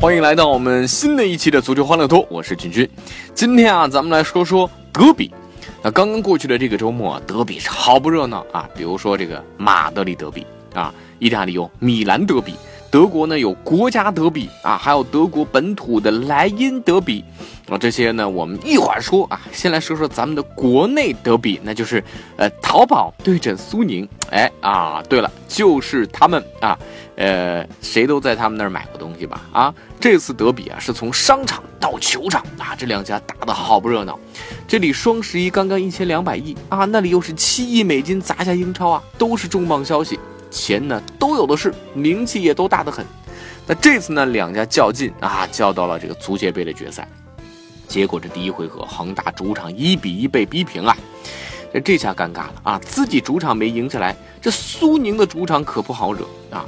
欢迎来到我们新的一期的足球欢乐多，我是君君。今天啊，咱们来说说德比。那刚刚过去的这个周末，德比是好不热闹啊。比如说这个马德里德比啊，意大利有米兰德比，德国呢有国家德比啊，还有德国本土的莱茵德比。啊，这些呢，我们一会儿说啊。先来说说咱们的国内德比，那就是呃，淘宝对阵苏宁。哎啊，对了，就是他们啊。呃，谁都在他们那儿买过东西吧？啊，这次德比啊，是从商场到球场啊，这两家打得好不热闹。这里双十一刚刚一千两百亿啊，那里又是七亿美金砸下英超啊，都是重磅消息，钱呢都有的是，名气也都大得很。那这次呢，两家较劲啊，较到了这个足协杯的决赛。结果这第一回合，恒大主场一比一被逼平啊，这这下尴尬了啊，自己主场没赢下来，这苏宁的主场可不好惹啊。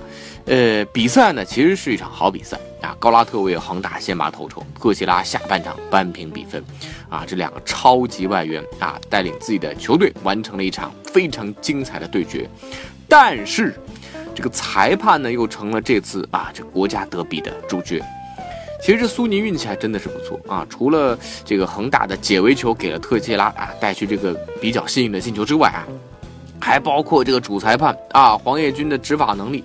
呃，比赛呢其实是一场好比赛啊，高拉特为恒大先拔头筹，特谢拉下半场扳平比分，啊，这两个超级外援啊带领自己的球队完成了一场非常精彩的对决，但是这个裁判呢又成了这次啊这国家德比的主角。其实这苏宁运气还真的是不错啊！除了这个恒大的解围球给了特谢拉啊带去这个比较幸运的进球之外啊，还包括这个主裁判啊黄叶军的执法能力。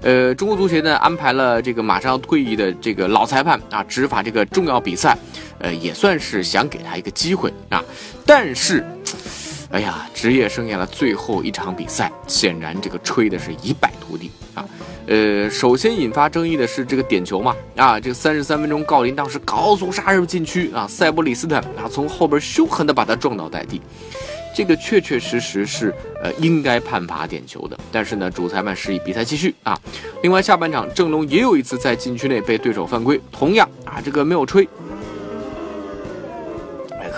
呃，中国足协呢安排了这个马上要退役的这个老裁判啊执法这个重要比赛，呃，也算是想给他一个机会啊。但是，哎呀，职业生涯的最后一场比赛，显然这个吹的是一败涂地啊。呃，首先引发争议的是这个点球嘛，啊，这个三十三分钟，郜林当时高速杀入禁区啊，塞博里斯坦啊从后边凶狠的把他撞倒在地，这个确确实实是呃应该判罚点球的，但是呢，主裁判示意比赛继续啊。另外下半场郑龙也有一次在禁区内被对手犯规，同样啊这个没有吹，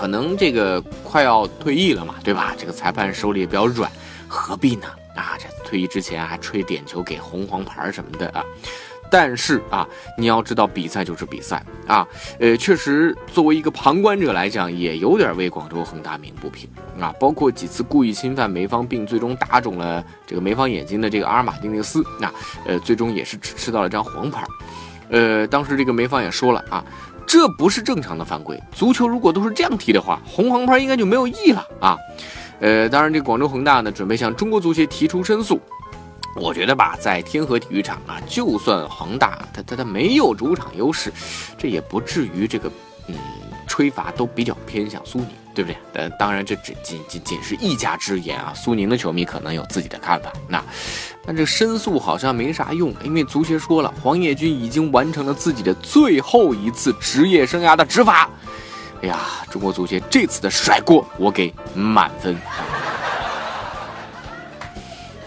可能这个快要退役了嘛，对吧？这个裁判手里也比较软，何必呢？啊，这退役之前还吹点球给红黄牌什么的啊！但是啊，你要知道比赛就是比赛啊，呃，确实作为一个旁观者来讲，也有点为广州恒大鸣不平啊。包括几次故意侵犯梅方，并最终打肿了这个梅方眼睛的这个阿尔马丁内斯，那呃，最终也是只吃到了一张黄牌。呃，当时这个梅方也说了啊，这不是正常的犯规，足球如果都是这样踢的话，红黄牌应该就没有意义了啊。呃，当然，这广州恒大呢，准备向中国足协提出申诉。我觉得吧，在天河体育场啊，就算恒大他他他没有主场优势，这也不至于这个嗯吹罚都比较偏向苏宁，对不对？呃，当然这只仅仅仅是一家之言啊，苏宁的球迷可能有自己的看法。那那这申诉好像没啥用，因为足协说了，黄叶军已经完成了自己的最后一次职业生涯的执法。哎呀，中国足协这次的甩锅，我给满分。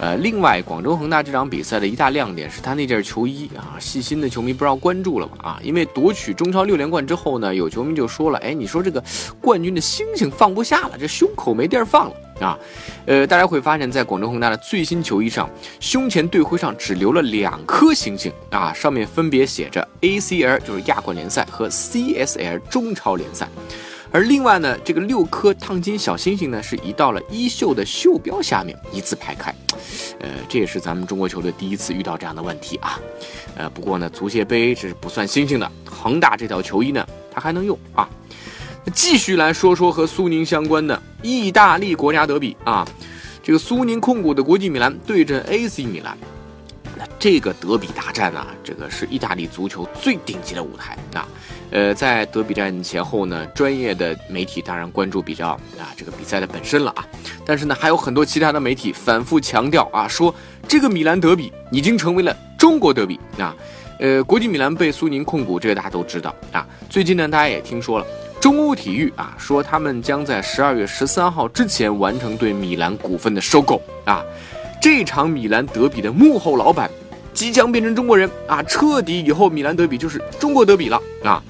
呃，另外，广州恒大这场比赛的一大亮点是他那件球衣啊，细心的球迷不知道关注了吗？啊，因为夺取中超六连冠之后呢，有球迷就说了，哎，你说这个冠军的星星放不下了，这胸口没地儿放了啊。呃，大家会发现，在广州恒大的最新球衣上，胸前队徽上只留了两颗星星啊，上面分别写着 ACL 就是亚冠联赛和 CSL 中超联赛。而另外呢，这个六颗烫金小星星呢，是移到了衣袖的袖标下面，一字排开。呃，这也是咱们中国球队第一次遇到这样的问题啊。呃，不过呢，足协杯这是不算星星的，恒大这条球衣呢，它还能用啊。继续来说说和苏宁相关的意大利国家德比啊，这个苏宁控股的国际米兰对阵 AC 米兰。那这个德比大战啊，这个是意大利足球最顶级的舞台啊。呃，在德比战前后呢，专业的媒体当然关注比较啊这个比赛的本身了啊。但是呢，还有很多其他的媒体反复强调啊，说这个米兰德比已经成为了中国德比啊。呃，国际米兰被苏宁控股，这个大家都知道啊。最近呢，大家也听说了，中欧体育啊说他们将在十二月十三号之前完成对米兰股份的收购啊。这场米兰德比的幕后老板即将变成中国人啊，彻底以后米兰德比就是中国德比了啊。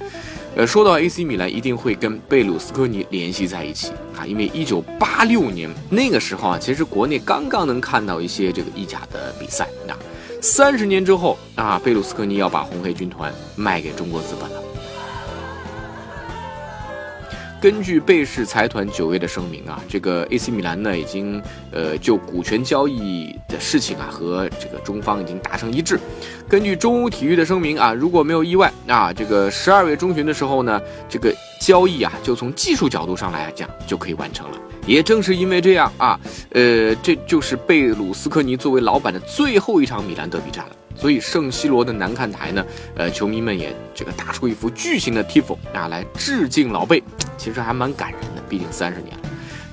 呃，说到 AC 米兰，一定会跟贝鲁斯科尼联系在一起啊，因为一九八六年那个时候啊，其实国内刚刚能看到一些这个意甲的比赛啊。三十年之后啊，贝鲁斯科尼要把红黑军团卖给中国资本了。根据贝氏财团九月的声明啊，这个 AC 米兰呢已经呃就股权交易的事情啊和这个中方已经达成一致。根据中欧体育的声明啊，如果没有意外啊，这个十二月中旬的时候呢，这个交易啊就从技术角度上来讲就可以完成了。也正是因为这样啊，呃，这就是贝鲁斯科尼作为老板的最后一场米兰德比战了。所以圣西罗的南看台呢，呃，球迷们也这个打出一幅巨型的 tifo 啊来致敬老贝，其实还蛮感人的，毕竟三十年了。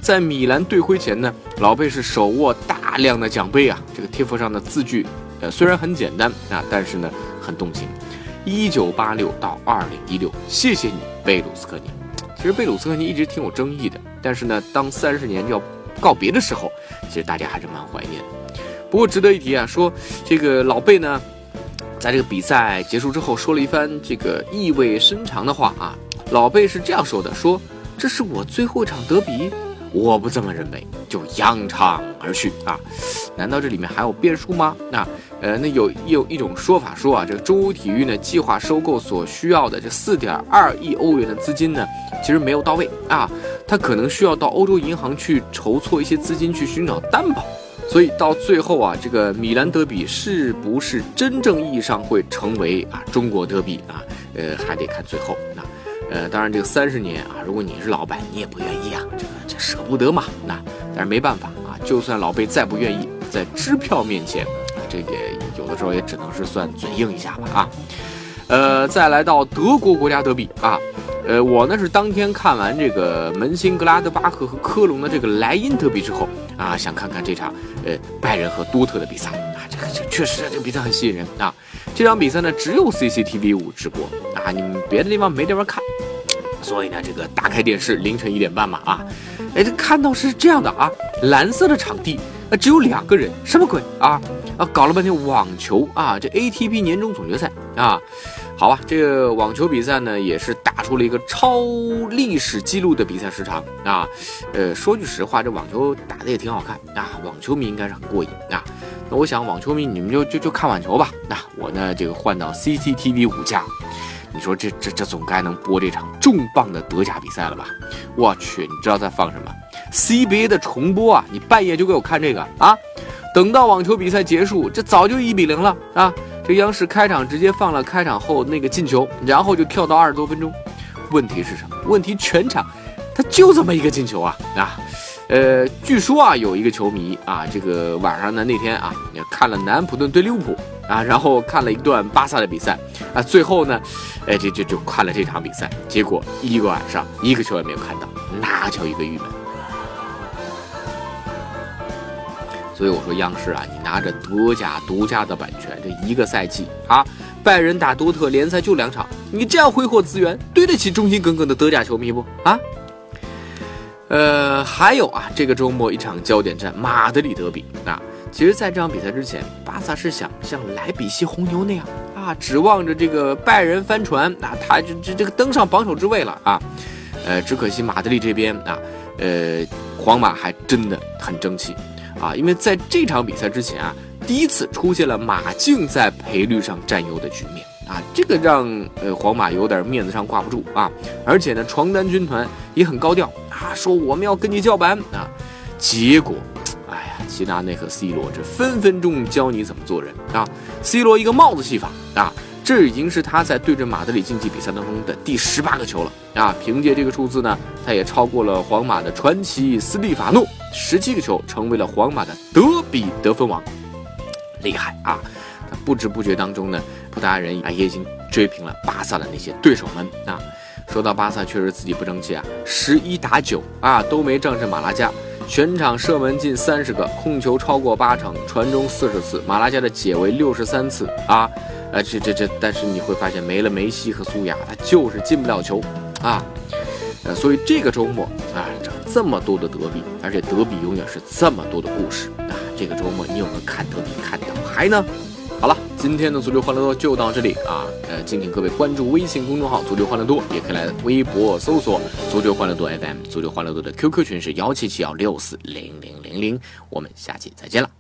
在米兰队徽前呢，老贝是手握大量的奖杯啊，这个 tifo 上的字句，呃，虽然很简单啊，但是呢很动情。一九八六到二零一六，谢谢你，贝鲁斯科尼。其实贝鲁斯科尼一直挺有争议的，但是呢，当三十年就要告别的时候，其实大家还是蛮怀念的。不过值得一提啊，说这个老贝呢，在这个比赛结束之后说了一番这个意味深长的话啊。老贝是这样说的：说这是我最后一场德比，我不这么认为，就扬长而去啊。难道这里面还有变数吗？那呃，那有有一种说法说啊，这个中欧体育呢计划收购所需要的这四点二亿欧元的资金呢，其实没有到位啊，他可能需要到欧洲银行去筹措一些资金去寻找担保。所以到最后啊，这个米兰德比是不是真正意义上会成为啊中国德比啊？呃，还得看最后。那呃，当然这个三十年啊，如果你是老板，你也不愿意啊，舍不得嘛。那但是没办法啊，就算老贝再不愿意，在支票面前，这个有的时候也只能是算嘴硬一下吧啊。呃，再来到德国国家德比啊。呃，我呢是当天看完这个门兴格拉德巴赫和科隆的这个莱茵德比之后啊，想看看这场呃拜仁和多特的比赛啊，这个这确实这个比赛很吸引人啊。这场比赛呢只有 CCTV 五直播啊，你们别的地方没地方看，所以呢这个打开电视凌晨一点半嘛啊，哎这看到是这样的啊，蓝色的场地啊只有两个人，什么鬼啊啊搞了半天网球啊，这 ATP 年终总决赛啊。好吧，这个网球比赛呢，也是打出了一个超历史记录的比赛时长啊。呃，说句实话，这网球打的也挺好看啊，网球迷应该是很过瘾啊。那我想，网球迷你们就就就看网球吧。那我呢，这个换到 CCTV 五加，你说这这这总该能播这场重磅的德甲比赛了吧？我去，你知道在放什么？CBA 的重播啊！你半夜就给我看这个啊？等到网球比赛结束，这早就一比零了啊！这央视开场直接放了开场后那个进球，然后就跳到二十多分钟。问题是什么？问题全场他就这么一个进球啊啊！呃，据说啊有一个球迷啊，这个晚上呢那天啊也看了南安普顿对利物浦啊，然后看了一段巴萨的比赛啊，最后呢，哎这这就看了这场比赛，结果一个晚上一个球也没有看到，那叫一个郁闷。所以我说央视啊，你拿着德甲独家的版权，这一个赛季啊，拜仁打多特联赛就两场，你这样挥霍资源，对得起忠心耿耿的德甲球迷不啊？呃，还有啊，这个周末一场焦点战马德里德比啊，其实在这场比赛之前，巴萨是想像莱比锡红牛那样啊，指望着这个拜仁翻船，啊他就这这个登上榜首之位了啊。呃，只可惜马德里这边啊，呃，皇马还真的很争气。啊，因为在这场比赛之前啊，第一次出现了马竞在赔率上占优的局面啊，这个让呃皇马有点面子上挂不住啊，而且呢，床单军团也很高调啊，说我们要跟你叫板啊，结果，齐达内和 C 罗这分分钟教你怎么做人啊，C 罗一个帽子戏法啊。这已经是他在对阵马德里竞技比赛当中的第十八个球了啊！凭借这个数字呢，他也超过了皇马的传奇斯蒂法诺，十七个球，成为了皇马的德比得分王，厉害啊！不知不觉当中呢，葡萄牙人啊也已经追平了巴萨的那些对手们啊。说到巴萨，确实自己不争气啊，十一打九啊都没战胜马拉加，全场射门近三十个，控球超过八成，传中四十次，马拉加的解围六十三次啊。呃，这这这，但是你会发现没了梅西和苏亚，他就是进不了球，啊，呃，所以这个周末啊，这这么多的德比，而且德比永远是这么多的故事啊。这个周末你有没有看德比看到还呢？好了，今天的足球欢乐多就到这里啊。呃，敬请各位关注微信公众号“足球欢乐多”，也可以来微博搜索“足球欢乐多 FM”。足球欢乐多的 QQ 群是幺七七幺六四零零零零。我们下期再见了。